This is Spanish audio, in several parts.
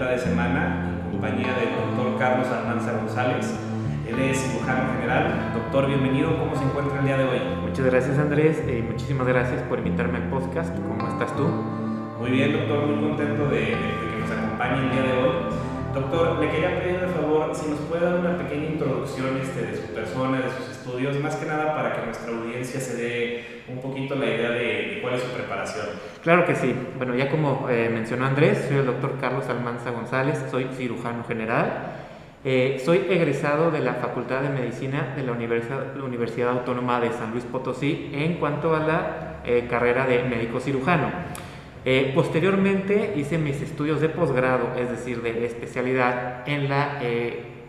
mitad de semana en compañía del doctor Carlos Almanza González. Él es cirujano general. Doctor, bienvenido. ¿Cómo se encuentra el día de hoy? Muchas gracias Andrés y muchísimas gracias por invitarme al podcast. ¿Cómo estás tú? Muy bien, doctor. Muy contento de, de que nos acompañe el día de hoy. Doctor, le quería pedir de favor si nos puede dar una pequeña introducción este, de su persona, de sus estudios, más que nada para que nuestra audiencia se dé un poquito la idea de, cuál es su preparación. Claro que sí. Bueno, ya como eh, mencionó Andrés, soy el doctor Carlos Almanza González, soy cirujano general. Eh, soy egresado de la Facultad de Medicina de la Universidad, Universidad Autónoma de San Luis Potosí en cuanto a la eh, carrera de médico cirujano. Posteriormente hice mis estudios de posgrado, es decir, de especialidad en la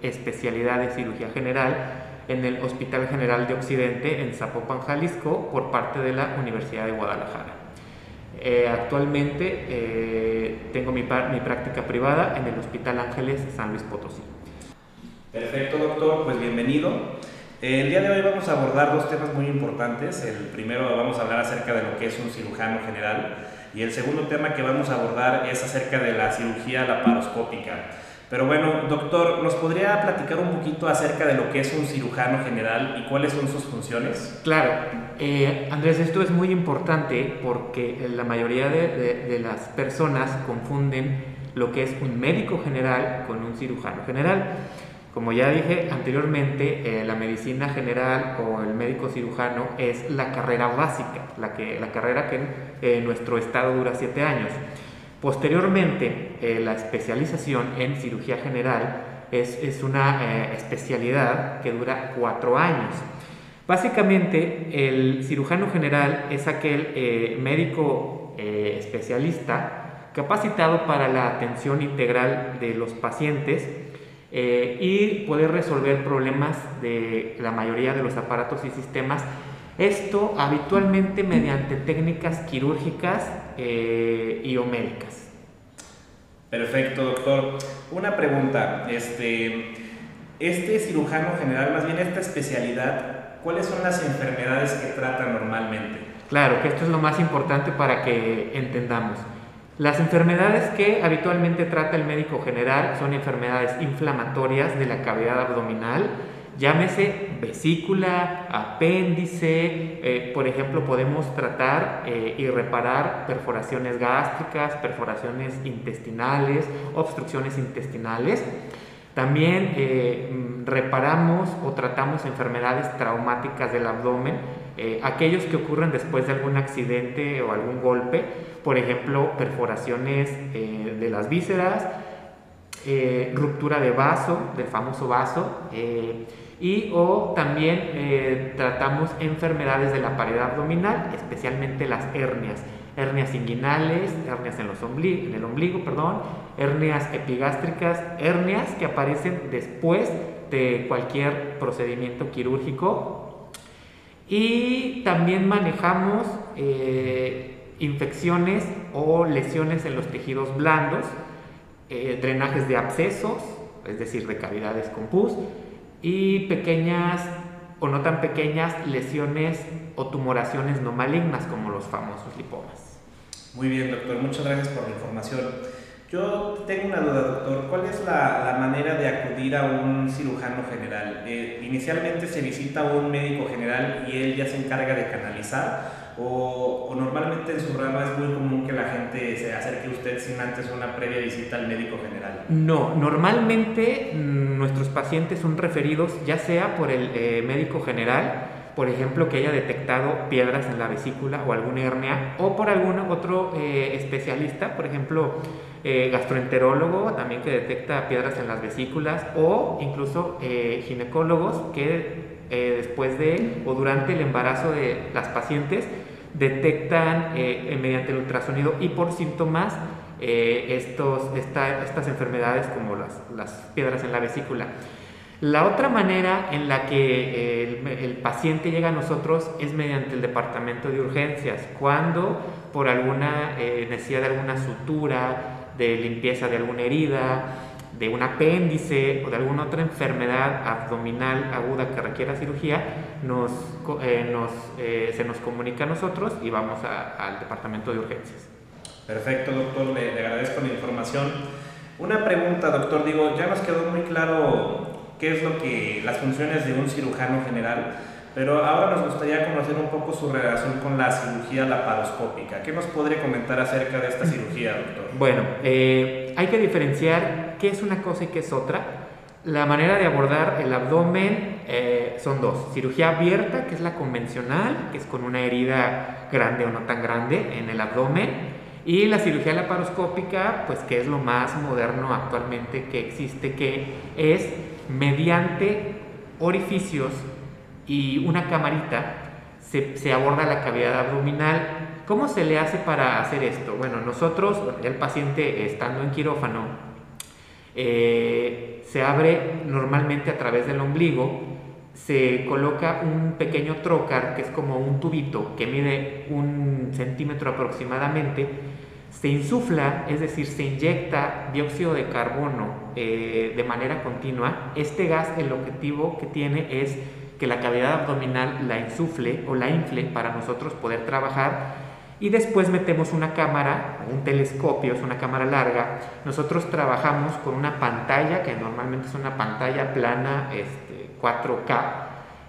especialidad de cirugía general en el Hospital General de Occidente en Zapopan, Jalisco, por parte de la Universidad de Guadalajara. Eh, actualmente eh, tengo mi, mi práctica privada en el Hospital Ángeles San Luis Potosí. Perfecto, doctor, pues bienvenido. El día de hoy vamos a abordar dos temas muy importantes. El primero vamos a hablar acerca de lo que es un cirujano general y el segundo tema que vamos a abordar es acerca de la cirugía laparoscópica. Pero bueno, doctor, ¿nos podría platicar un poquito acerca de lo que es un cirujano general y cuáles son sus funciones? Claro, eh, Andrés, esto es muy importante porque la mayoría de, de, de las personas confunden lo que es un médico general con un cirujano general. Como ya dije anteriormente, eh, la medicina general o el médico cirujano es la carrera básica, la, que, la carrera que en eh, nuestro estado dura siete años. Posteriormente, eh, la especialización en cirugía general es, una eh, especialidad que dura cuatro años. Básicamente, el cirujano general es aquel eh, médico especialista capacitado para la atención integral de los pacientes y poder resolver problemas de la mayoría de los aparatos y sistemas. Esto habitualmente mediante técnicas quirúrgicas eh, y o médicas. Perfecto, doctor. Una pregunta. Este, este cirujano general, más bien esta especialidad, ¿cuáles son las enfermedades que trata normalmente? Claro, que esto es lo más importante para que entendamos. Las enfermedades que habitualmente trata el médico general son enfermedades inflamatorias de la cavidad abdominal, llámese vesícula, apéndice, eh, por ejemplo, podemos tratar eh, y reparar perforaciones gástricas, perforaciones intestinales, obstrucciones intestinales. También eh, reparamos o tratamos enfermedades traumáticas del abdomen, aquellos que ocurren después de algún accidente o algún golpe, por ejemplo, perforaciones de las vísceras, eh, ruptura de vaso, del famoso vaso, y o también tratamos enfermedades de la pared abdominal, especialmente las hernias hernias inguinales, hernias en, los en el ombligo, perdón, hernias epigástricas, hernias que aparecen después de cualquier procedimiento quirúrgico. Y también manejamos eh, infecciones o lesiones en los tejidos blandos, eh, drenajes de abscesos, es decir, de cavidades con pus, y pequeñas o no tan pequeñas lesiones o tumoraciones no malignas como los famosos lipomas. Muy bien, doctor, muchas gracias por la información. Yo tengo una duda, doctor. ¿Cuál es la, la manera de acudir a un cirujano general? Eh, inicialmente se visita a un médico general y él ya se encarga de canalizar. O, normalmente en su rama es muy común que la gente se acerque a usted sin antes una previa visita al médico general. No, normalmente mmm, nuestros pacientes son referidos ya sea por el eh, médico general, por ejemplo, que haya detectado piedras en la vesícula o alguna hernia, o por algún otro eh, especialista, por ejemplo, eh, gastroenterólogo, también que detecta piedras en las vesículas, o incluso ginecólogos que eh, después de o durante el embarazo de las pacientes detectan eh, mediante el ultrasonido y por síntomas estos, esta, estas enfermedades como las, las piedras en la vesícula. La otra manera en la que el, paciente llega a nosotros es mediante el departamento de urgencias, cuando por alguna eh, necesidad de alguna sutura, de limpieza de alguna herida, de un apéndice o de alguna otra enfermedad abdominal aguda que requiera cirugía, nos, eh, nos, eh, se nos comunica a nosotros y vamos a, al departamento de urgencias. Perfecto, doctor, le, le agradezco la información. Una pregunta, doctor, digo, ya nos quedó muy claro qué es lo que las funciones de un cirujano general, pero ahora nos gustaría conocer un poco su relación con la cirugía laparoscópica. ¿Qué nos podría comentar acerca de esta cirugía, doctor? Bueno, eh, hay que diferenciar qué es una cosa y qué es otra. La manera de abordar el abdomen eh, son dos. Cirugía abierta, que es la convencional, que es con una herida grande o no tan grande en el abdomen. Y la cirugía laparoscópica, pues que es lo más moderno actualmente que existe, que es mediante orificios y una camarita se, se aborda la cavidad abdominal. ¿Cómo se le hace para hacer esto? Bueno, nosotros, el paciente estando en quirófano, eh, se abre normalmente a través del ombligo, se coloca un pequeño trocar, que es como un tubito que mide un centímetro aproximadamente, se insufla, es decir, se inyecta dióxido de carbono eh, de manera continua. Este gas, el objetivo que tiene es que la cavidad abdominal la insufle o la infle para nosotros poder trabajar y después metemos una cámara, un telescopio, es una cámara larga. Nosotros trabajamos con una pantalla, que normalmente es una pantalla plana este, 4K,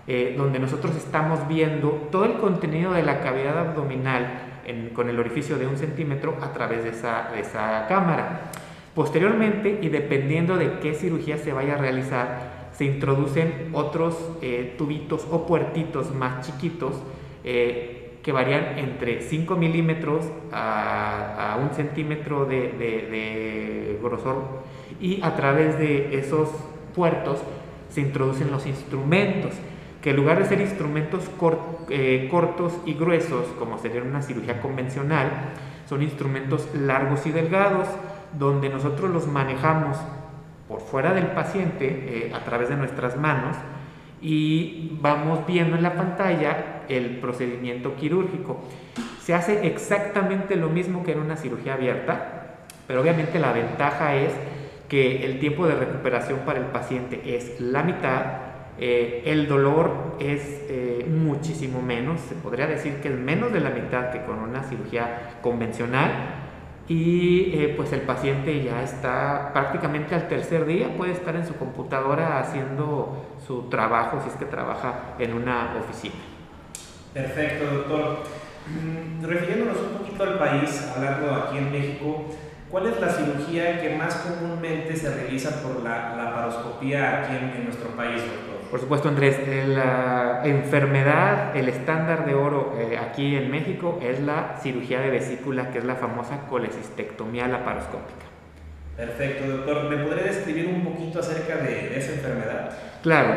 eh, donde nosotros estamos viendo todo el contenido de la cavidad abdominal con el orificio de un centímetro a través de esa, de esa cámara. Posteriormente, y dependiendo de qué cirugía se vaya a realizar, se introducen otros eh, tubitos o puertitos más chiquitos eh, que varían entre 5 milímetros a, un centímetro de, grosor. Y a través de esos puertos se introducen los instrumentos que en lugar de ser instrumentos eh, cortos y gruesos como sería una cirugía convencional son instrumentos largos y delgados donde nosotros los manejamos por fuera del paciente eh, a través de nuestras manos y vamos viendo en la pantalla el procedimiento quirúrgico. Se hace exactamente lo mismo que en una cirugía abierta, pero obviamente la ventaja es que el tiempo de recuperación para el paciente es la mitad, eh, el dolor es eh, muchísimo menos, se podría decir que es menos de la mitad que con una cirugía convencional y eh, pues el paciente ya está prácticamente al tercer día, puede estar en su computadora haciendo su trabajo si es que trabaja en una oficina. Perfecto, doctor. Mm, refiriéndonos un poquito al país, hablando aquí en México, ¿cuál es la cirugía que más comúnmente se realiza por la laparoscopía aquí en, en nuestro país, doctor? Por supuesto, Andrés, eh, la enfermedad, el estándar de oro eh, aquí en México es la cirugía de vesícula, que es la famosa colecistectomía laparoscópica. Perfecto, doctor. ¿Me podría describir un poquito acerca de, de esa enfermedad? Claro.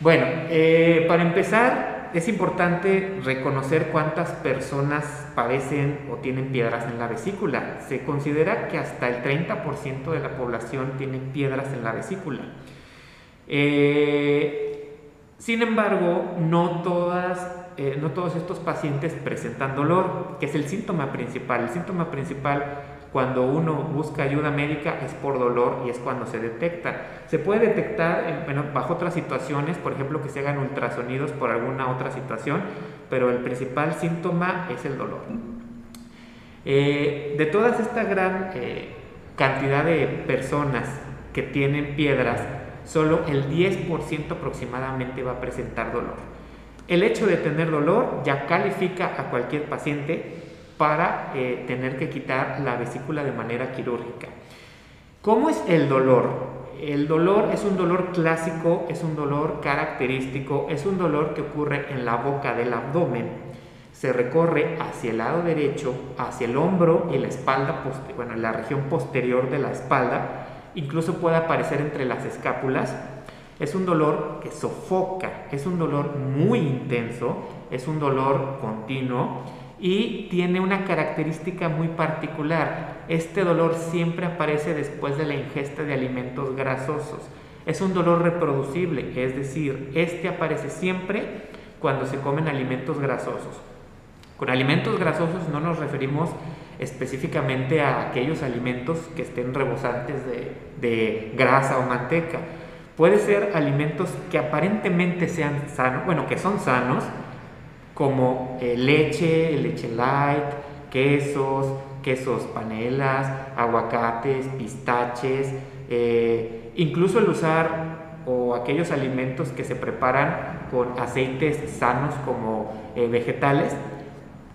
Bueno, eh, para empezar, es importante reconocer cuántas personas padecen o tienen piedras en la vesícula. Se considera que hasta el 30% de la población tiene piedras en la vesícula. Eh, sin embargo, no, todas, eh, no todos estos pacientes presentan dolor, que es el síntoma principal. El síntoma principal cuando uno busca ayuda médica es por dolor y es cuando se detecta. Se puede detectar bajo otras situaciones, por ejemplo que se hagan ultrasonidos por alguna otra situación, pero el principal síntoma es el dolor. Eh, de todas esta gran eh, cantidad de personas que tienen piedras, solo el 10% aproximadamente va a presentar dolor. El hecho de tener dolor ya califica a cualquier paciente para eh, tener que quitar la vesícula de manera quirúrgica. ¿Cómo es el dolor? El dolor es un dolor clásico, es un dolor característico, es un dolor que ocurre en la boca del abdomen. Se recorre hacia el lado derecho, hacia el hombro y la espalda, bueno, la región posterior de la espalda, incluso puede aparecer entre las escápulas. Es un dolor que sofoca, es un dolor muy intenso, es un dolor continuo y tiene una característica muy particular. Este dolor siempre aparece después de la ingesta de alimentos grasosos. Es un dolor reproducible, es decir, este aparece siempre cuando se comen alimentos grasosos. Con alimentos grasosos no nos referimos específicamente a aquellos alimentos que estén rebosantes de, de grasa o manteca. Puede ser alimentos que aparentemente sean sanos, bueno, que son sanos, como eh, leche, leche light, quesos, quesos panelas, aguacates, pistaches, eh, incluso el usar o aquellos alimentos que se preparan con aceites sanos como eh, vegetales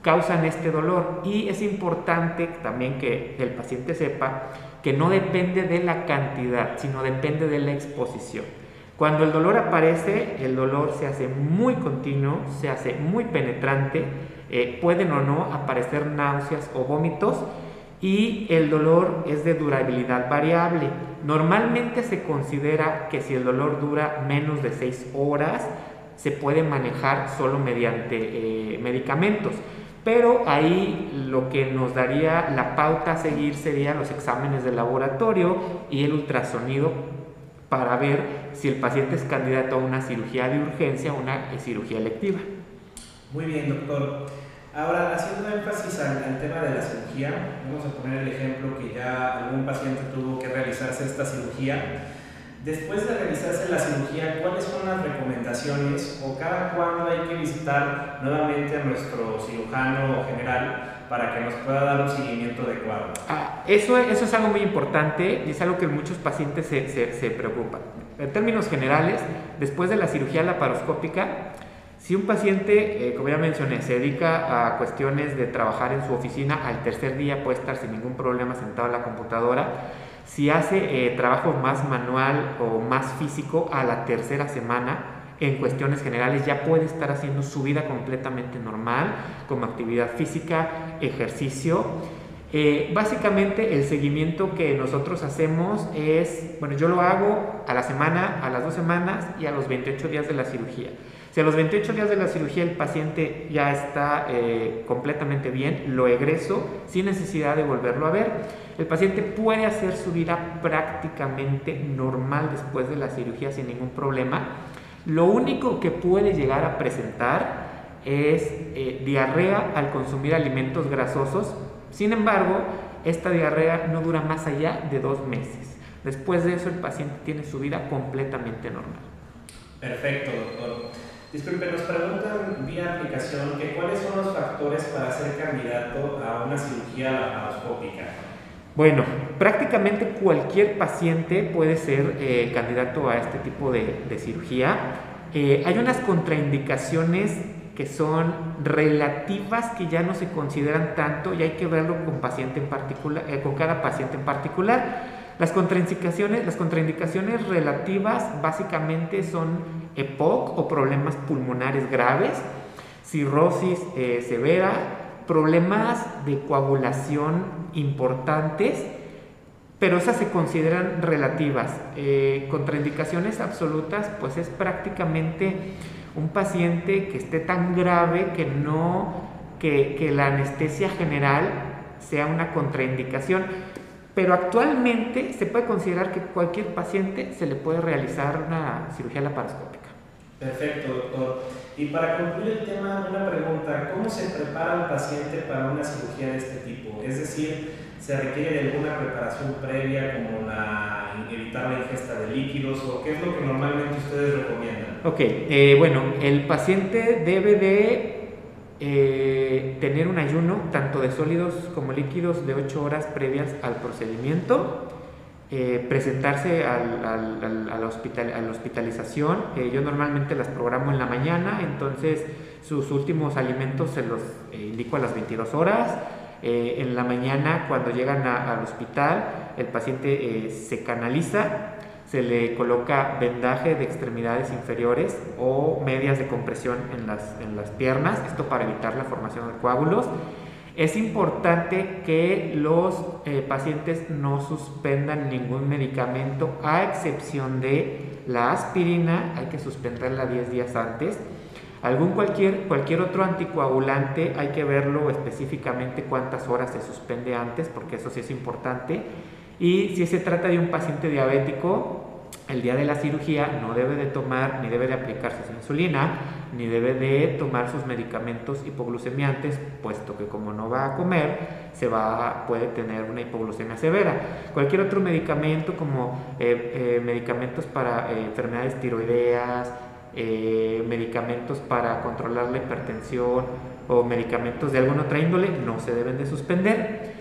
causan este dolor y es importante también que el paciente sepa que no depende de la cantidad, sino depende de la exposición. Cuando el dolor aparece, el dolor se hace muy continuo, se hace muy penetrante, eh, pueden o no aparecer náuseas o vómitos y el dolor es de durabilidad variable. Normalmente se considera que si el dolor dura menos de 6 horas, se puede manejar solo mediante eh, medicamentos. Pero ahí lo que nos daría la pauta a seguir serían los exámenes de laboratorio y el ultrasonido para ver si el paciente es candidato a una cirugía de urgencia o una cirugía electiva. Muy bien, doctor. Ahora, haciendo énfasis al, tema de la cirugía, vamos a poner el ejemplo que ya algún paciente tuvo que realizarse esta cirugía. Después de realizarse la cirugía, ¿cuáles son las recomendaciones o cada cuándo hay que visitar nuevamente a nuestro cirujano general para que nos pueda dar un seguimiento adecuado? Ah, eso, es algo muy importante y es algo que muchos pacientes se, preocupan. En términos generales, después de la cirugía laparoscópica, si un paciente, eh, como ya mencioné, se dedica a cuestiones de trabajar en su oficina, al tercer día puede estar sin ningún problema sentado en la computadora. Si hace eh, trabajo más manual o más físico, a la tercera semana, en cuestiones generales, ya puede estar haciendo su vida completamente normal, como actividad física, ejercicio. Eh, básicamente el seguimiento que nosotros hacemos es, bueno, yo lo hago a la semana, a las dos semanas y a los 28 días de la cirugía. Si a los 28 días de la cirugía el paciente ya está eh, completamente bien, lo egreso sin necesidad de volverlo a ver. El paciente puede hacer su vida prácticamente normal después de la cirugía sin ningún problema. Lo único que puede llegar a presentar es eh, diarrea al consumir alimentos grasosos. Sin embargo, esta diarrea no dura más allá de dos meses. Después de eso el paciente tiene su vida completamente normal. Perfecto, doctor. Disculpe, nos preguntan vía aplicación que cuáles son los factores para ser candidato a una cirugía laparoscópica. Bueno, prácticamente cualquier paciente puede ser eh, candidato a este tipo de, cirugía. Eh, hay unas contraindicaciones que son relativas que ya no se consideran tanto y hay que verlo con, paciente en particular, eh, con cada paciente en particular. Las contraindicaciones, las contraindicaciones relativas básicamente son EPOC o problemas pulmonares graves, cirrosis severa, problemas de coagulación importantes, pero esas se consideran relativas. Eh, contraindicaciones absolutas, pues es prácticamente un paciente que esté tan grave que no, que, la anestesia general sea una contraindicación. Pero actualmente se puede considerar que cualquier paciente se le puede realizar una cirugía laparoscópica. Perfecto, doctor. Y para concluir el tema, una pregunta, ¿cómo se prepara un paciente para una cirugía de este tipo? Es decir, ¿se requiere de alguna preparación previa como la, evitar la ingesta de líquidos o qué es lo que normalmente ustedes recomiendan? Ok, eh, bueno, el paciente debe de eh, tener un ayuno tanto de sólidos como líquidos de 8 horas previas al procedimiento. Eh, presentarse al, al, al, hospital, a la hospitalización. Eh, yo normalmente las programo en la mañana, entonces sus últimos alimentos se los eh, indico a las 22 horas. En la mañana, cuando llegan al hospital, el paciente se canaliza, se le coloca vendaje de extremidades inferiores o medias de compresión en las, en las piernas, esto para evitar la formación de coágulos. Es importante que los eh, pacientes no suspendan ningún medicamento a excepción de la aspirina, hay que suspenderla 10 días antes. Algún cualquier, cualquier otro anticoagulante hay que verlo específicamente cuántas horas se suspende antes, porque eso sí es importante. Y si se trata de un paciente diabético, el día de la cirugía no debe de tomar ni debe de aplicarse su insulina, ni debe de tomar sus medicamentos hipoglucemiantes, puesto que como no va a comer, se va, puede tener una hipoglucemia severa. Cualquier otro medicamento como eh, eh, medicamentos para eh, enfermedades tiroideas, medicamentos para controlar la hipertensión o medicamentos de alguna otra índole no se deben de suspender.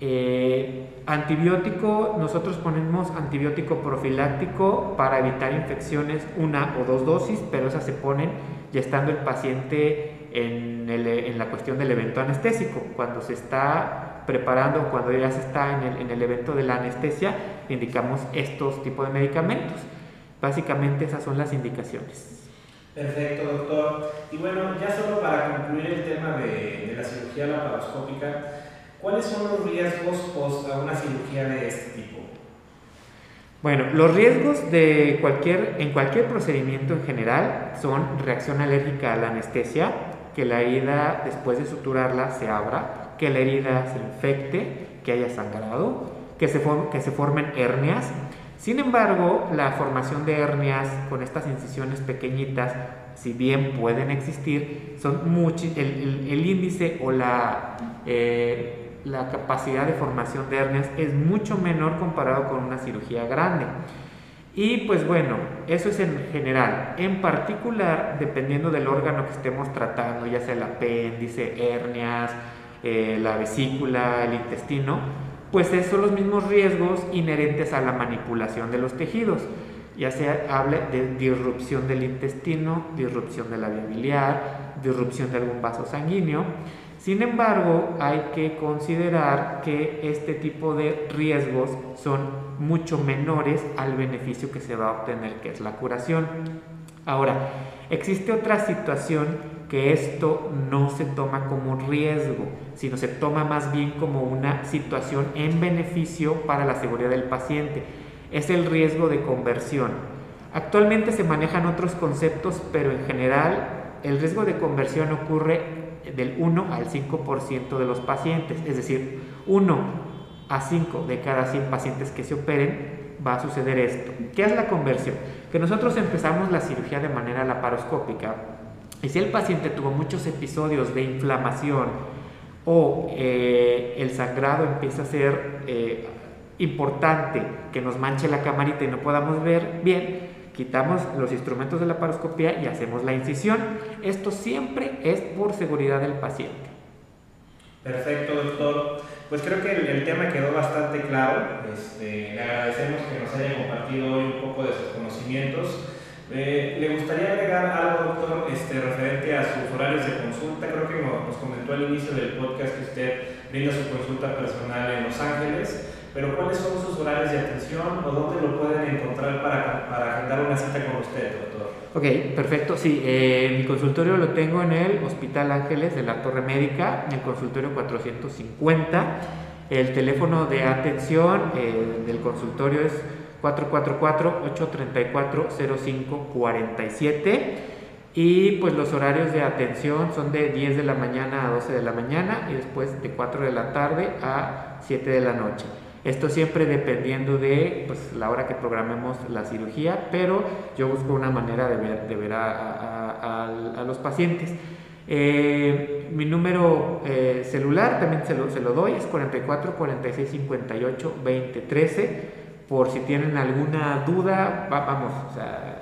Eh, antibiótico, nosotros ponemos antibiótico profiláctico para evitar infecciones, una o dos dosis, pero esas se ponen ya estando el paciente en, en la cuestión del evento anestésico. Cuando se está preparando, cuando ya se está en el, en el evento de la anestesia, indicamos estos tipos de medicamentos. Básicamente esas son las indicaciones. Perfecto, doctor. Y bueno, ya solo para concluir el tema de, de la cirugía laparoscópica, ¿cuáles son los riesgos post a una cirugía de este tipo? Bueno, los riesgos de cualquier, en cualquier procedimiento en general son reacción alérgica a la anestesia, que la herida después de suturarla se abra, que la herida se infecte, que haya sangrado, que se, que se formen hernias, sin embargo, la formación de hernias con estas incisiones pequeñitas, si bien pueden existir, son el, el, índice o la, eh, la capacidad de formación de hernias es mucho menor comparado con una cirugía grande. Y pues bueno, eso es en general. En particular, dependiendo del órgano que estemos tratando, ya sea el apéndice, hernias, eh, la vesícula, el intestino, pues son los mismos riesgos inherentes a la manipulación de los tejidos, ya sea hable de disrupción del intestino, disrupción de la vía biliar, disrupción de algún vaso sanguíneo. Sin embargo, hay que considerar que este tipo de riesgos son mucho menores al beneficio que se va a obtener, que es la curación. Ahora, existe otra situación que esto no se toma como riesgo, sino se toma más bien como una situación en beneficio para la seguridad del paciente. Es el riesgo de conversión. Actualmente se manejan otros conceptos, pero en general el riesgo de conversión ocurre del 1 al 5% de los pacientes, es decir, 1 a 5 de cada 100 pacientes que se operen va a suceder esto. ¿Qué es la conversión? Que nosotros empezamos la cirugía de manera laparoscópica y si el paciente tuvo muchos episodios de inflamación o eh, el sangrado empieza a ser eh, importante, que nos manche la camarita y no podamos ver bien, quitamos los instrumentos de la paroscopía y hacemos la incisión. Esto siempre es por seguridad del paciente. Perfecto, doctor. Pues creo que el, tema quedó bastante claro. Este, le agradecemos que nos haya compartido hoy un poco de sus conocimientos. Eh, ¿Le gustaría agregar algo, doctor, este, referente a sus horarios de consulta? Creo que nos comentó al inicio del podcast que usted brinda su consulta personal en Los Ángeles, pero ¿cuáles son sus horarios de atención o dónde lo pueden encontrar para, para agendar una cita con usted, doctor? Ok, perfecto. Sí, eh, mi consultorio lo tengo en el Hospital Ángeles de la Torre Médica, en el consultorio 450. El teléfono de atención eh, del consultorio es 444-834-0547. Y pues los horarios de atención son de 10 de la mañana a 12 de la mañana y después de 4 de la tarde a 7 de la noche. Esto siempre dependiendo de pues, la hora que programemos la cirugía, pero yo busco una manera de ver, de ver a, los pacientes. Eh, mi número eh, celular también se lo, se lo doy, es 44 46 58 20 13 por si tienen alguna duda, vamos,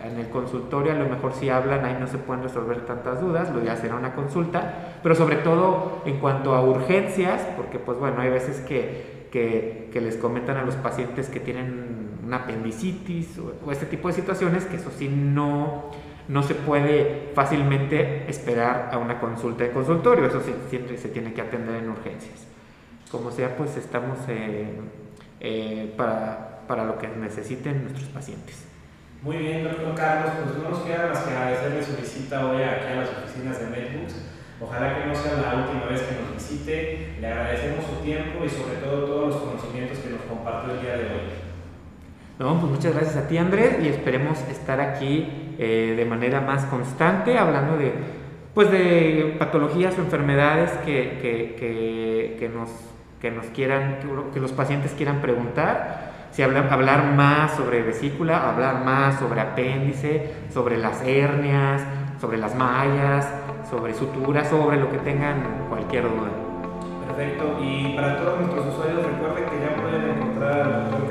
en el consultorio a lo mejor si hablan ahí no se pueden resolver tantas dudas, lo ya será una consulta, pero sobre todo en cuanto a urgencias, porque pues bueno, hay veces que, que, que les comentan a los pacientes que tienen una apendicitis o, este tipo de situaciones, que eso sí no, no se puede fácilmente esperar a una consulta de consultorio, eso sí, siempre se tiene que atender en urgencias. Como sea, pues estamos eh, para para lo que necesiten nuestros pacientes. Muy bien, doctor Carlos, pues no nos queda más que agradecerle su visita hoy aquí a las oficinas de Netbooks. Ojalá que no sea la última vez que nos visite. Le agradecemos su tiempo y sobre todo todos los conocimientos que nos compartió el día de hoy. No, pues muchas gracias a ti Andrés y esperemos estar aquí eh, de manera más constante hablando de, pues de patologías o enfermedades que, que, que, que nos, que nos quieran, que los pacientes quieran preguntar si hablar, hablar más sobre vesícula, hablar más sobre apéndice, sobre las hernias, sobre las mallas, sobre suturas, sobre lo que tengan cualquier duda. Perfecto, y para todos nuestros usuarios recuerden que ya pueden encontrar